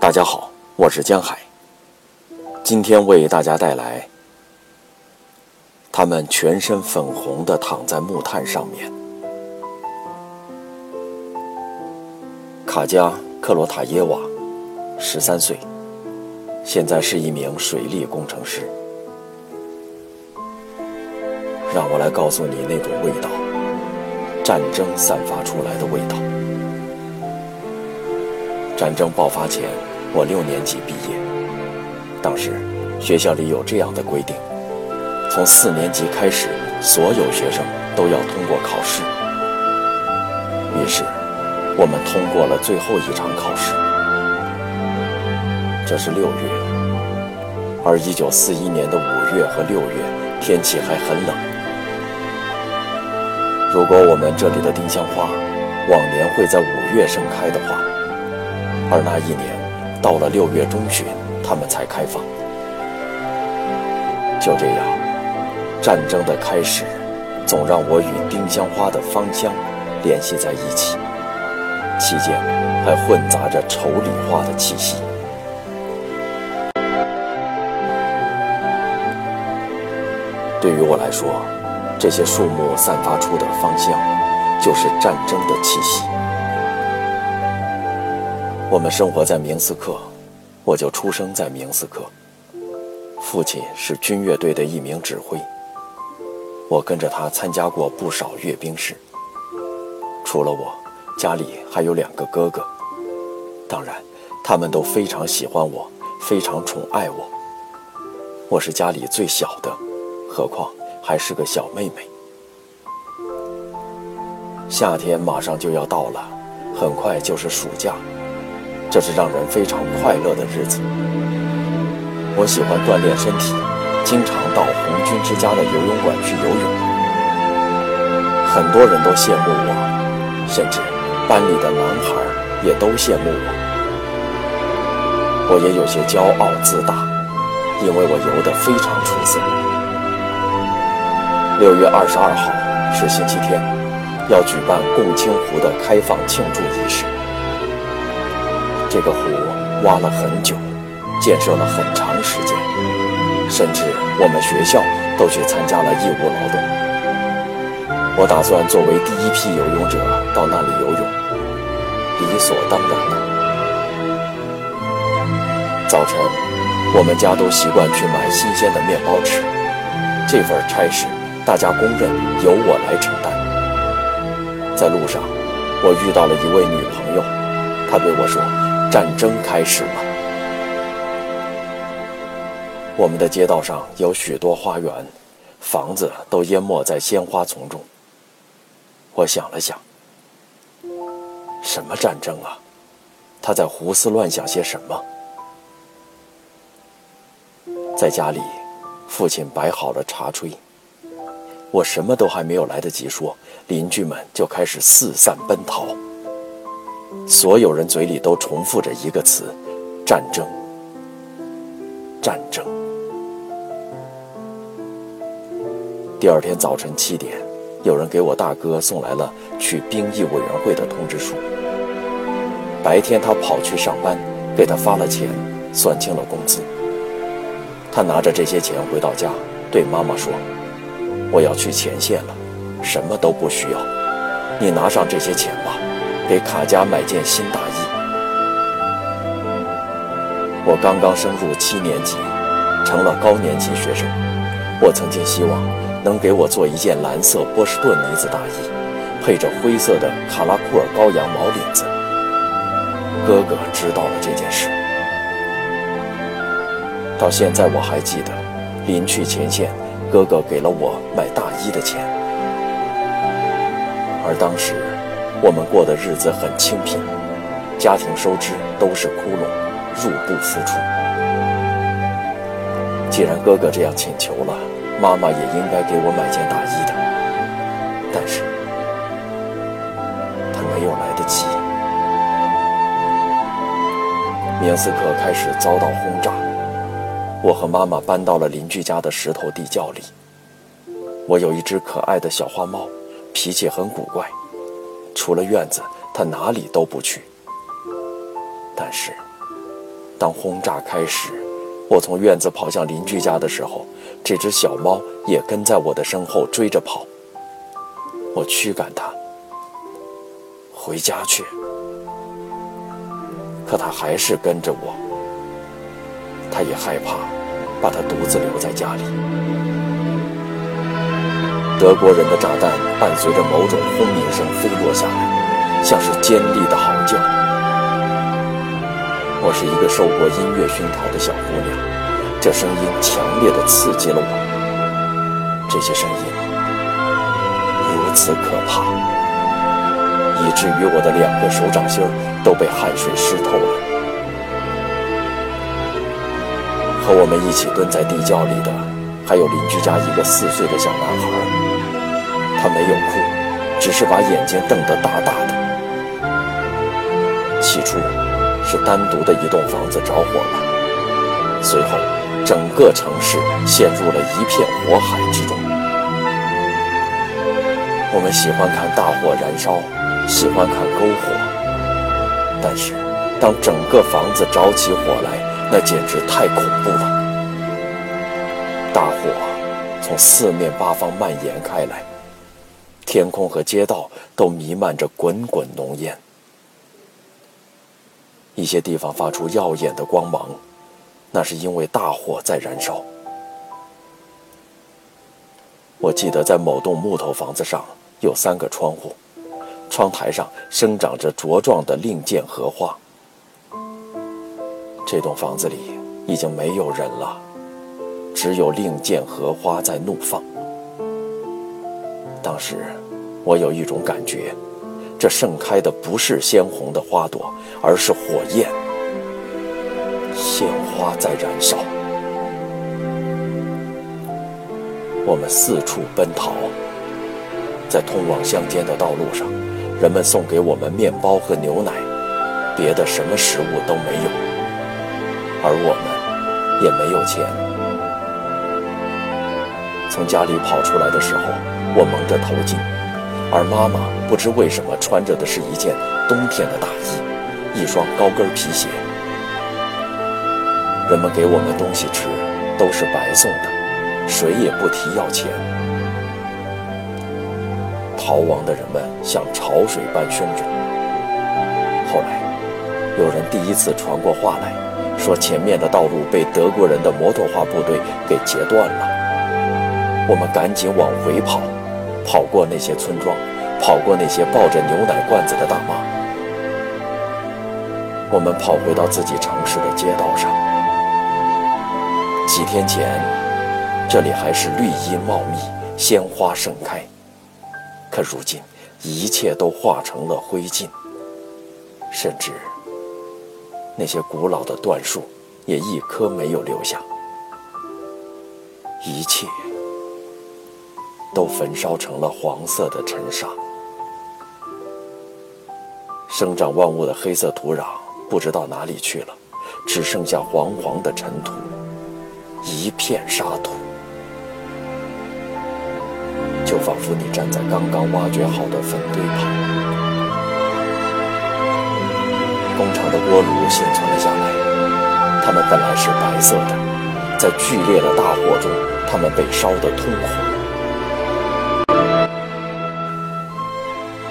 大家好，我是江海。今天为大家带来，他们全身粉红的躺在木炭上面。卡加克罗塔耶娃，十三岁，现在是一名水利工程师。让我来告诉你那种味道，战争散发出来的味道。战争爆发前。我六年级毕业，当时学校里有这样的规定：从四年级开始，所有学生都要通过考试。于是，我们通过了最后一场考试。这是六月，而一九四一年的五月和六月天气还很冷。如果我们这里的丁香花往年会在五月盛开的话，而那一年。到了六月中旬，他们才开放。就这样，战争的开始，总让我与丁香花的芳香联系在一起，期间还混杂着丑李花的气息。对于我来说，这些树木散发出的芳香，就是战争的气息。我们生活在明斯克，我就出生在明斯克。父亲是军乐队的一名指挥，我跟着他参加过不少阅兵式。除了我，家里还有两个哥哥，当然，他们都非常喜欢我，非常宠爱我。我是家里最小的，何况还是个小妹妹。夏天马上就要到了，很快就是暑假。这是让人非常快乐的日子。我喜欢锻炼身体，经常到红军之家的游泳馆去游泳。很多人都羡慕我，甚至班里的男孩也都羡慕我。我也有些骄傲自大，因为我游得非常出色。六月二十二号是星期天，要举办共青湖的开放庆祝仪式。这个湖挖了很久，建设了很长时间，甚至我们学校都去参加了义务劳动。我打算作为第一批游泳者到那里游泳，理所当然的。早晨，我们家都习惯去买新鲜的面包吃，这份差事大家公认由我来承担。在路上，我遇到了一位女朋友，她对我说。战争开始了。我们的街道上有许多花园，房子都淹没在鲜花丛中。我想了想，什么战争啊？他在胡思乱想些什么？在家里，父亲摆好了茶炊，我什么都还没有来得及说，邻居们就开始四散奔逃。所有人嘴里都重复着一个词：战争。战争。第二天早晨七点，有人给我大哥送来了去兵役委员会的通知书。白天他跑去上班，给他发了钱，算清了工资。他拿着这些钱回到家，对妈妈说：“我要去前线了，什么都不需要，你拿上这些钱吧。”给卡佳买件新大衣。我刚刚升入七年级，成了高年级学生。我曾经希望能给我做一件蓝色波士顿呢子大衣，配着灰色的卡拉库尔羔羊毛领子。哥哥知道了这件事，到现在我还记得，临去前线，哥哥给了我买大衣的钱，而当时。我们过的日子很清贫，家庭收支都是窟窿，入不敷出。既然哥哥这样请求了，妈妈也应该给我买件大衣的。但是，他没有来得及。明斯克开始遭到轰炸，我和妈妈搬到了邻居家的石头地窖里。我有一只可爱的小花猫，脾气很古怪，除了院子，它哪里都不去。但是，当轰炸开始，我从院子跑向邻居家的时候，这只小猫也跟在我的身后追着跑。我驱赶它回家去，可它还是跟着我。他也害怕把它独自留在家里。德国人的炸弹伴随着某种轰鸣声飞落下来，像是尖利的嚎叫。我是一个受过音乐熏陶的小姑娘，这声音强烈的刺激了我。这些声音如此可怕，以至于我的两个手掌心都被汗水湿透了。和我们一起蹲在地窖里的，还有邻居家一个四岁的小男孩，他没有哭，只是把眼睛瞪得大大的。起初。是单独的一栋房子着火了，随后整个城市陷入了一片火海之中。我们喜欢看大火燃烧，喜欢看篝火，但是当整个房子着起火来，那简直太恐怖了。大火从四面八方蔓延开来，天空和街道都弥漫着滚滚浓烟。一些地方发出耀眼的光芒，那是因为大火在燃烧。我记得在某栋木头房子上有三个窗户，窗台上生长着茁壮的令箭荷花。这栋房子里已经没有人了，只有令箭荷花在怒放。当时，我有一种感觉。这盛开的不是鲜红的花朵，而是火焰。鲜花在燃烧。我们四处奔逃，在通往乡间的道路上，人们送给我们面包和牛奶，别的什么食物都没有，而我们也没有钱。从家里跑出来的时候，我蒙着头巾。而妈妈不知为什么穿着的是一件冬天的大衣，一双高跟皮鞋。人们给我们东西吃都是白送的，谁也不提要钱。逃亡的人们像潮水般汹涌。后来，有人第一次传过话来，说前面的道路被德国人的摩托化部队给截断了。我们赶紧往回跑。跑过那些村庄，跑过那些抱着牛奶罐子的大妈，我们跑回到自己城市的街道上。几天前，这里还是绿荫茂密，鲜花盛开，可如今一切都化成了灰烬，甚至那些古老的椴树也一棵没有留下，一切。都焚烧成了黄色的尘沙，生长万物的黑色土壤不知道哪里去了，只剩下黄黄的尘土，一片沙土，就仿佛你站在刚刚挖掘好的坟堆旁。工厂的锅炉幸存了下来，它们本来是白色的，在剧烈的大火中，它们被烧得通红。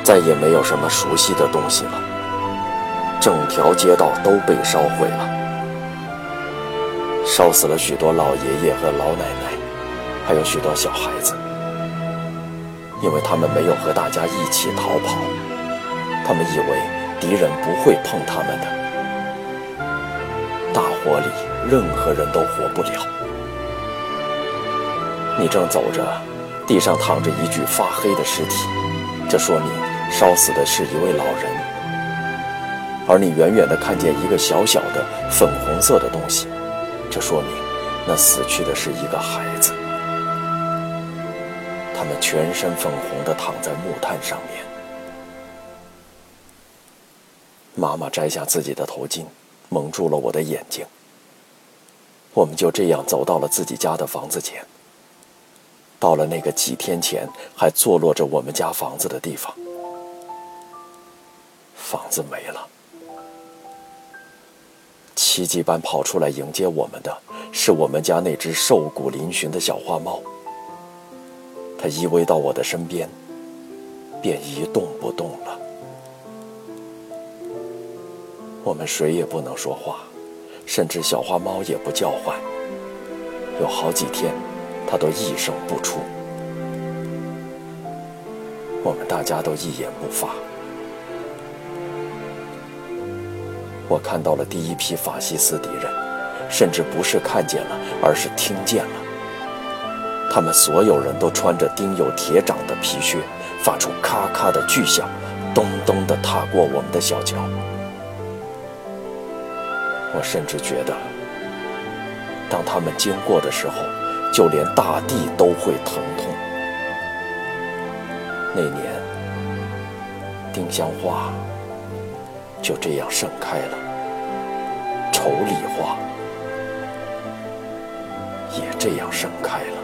再也没有什么熟悉的东西了，整条街道都被烧毁了，烧死了许多老爷爷和老奶奶，还有许多小孩子，因为他们没有和大家一起逃跑，他们以为敌人不会碰他们的。大火里，任何人都活不了。你正走着，地上躺着一具发黑的尸体，这说明。烧死的是一位老人，而你远远地看见一个小小的粉红色的东西，这说明那死去的是一个孩子。他们全身粉红地躺在木炭上面。妈妈摘下自己的头巾，蒙住了我的眼睛。我们就这样走到了自己家的房子前。到了那个几天前还坐落着我们家房子的地方，房子没了。奇迹般跑出来迎接我们的是我们家那只瘦骨嶙峋的小花猫。它依偎到我的身边，便一动不动了。我们谁也不能说话，甚至小花猫也不叫唤。有好几天，它都一声不出。我们大家都一言不发。我看到了第一批法西斯敌人，甚至不是看见了，而是听见了。他们所有人都穿着钉有铁掌的皮靴，发出咔咔的巨响，咚咚地踏过我们的小桥。我甚至觉得，当他们经过的时候，就连大地都会疼痛。那年，丁香花。就这样盛开了，丑梨花也这样盛开了。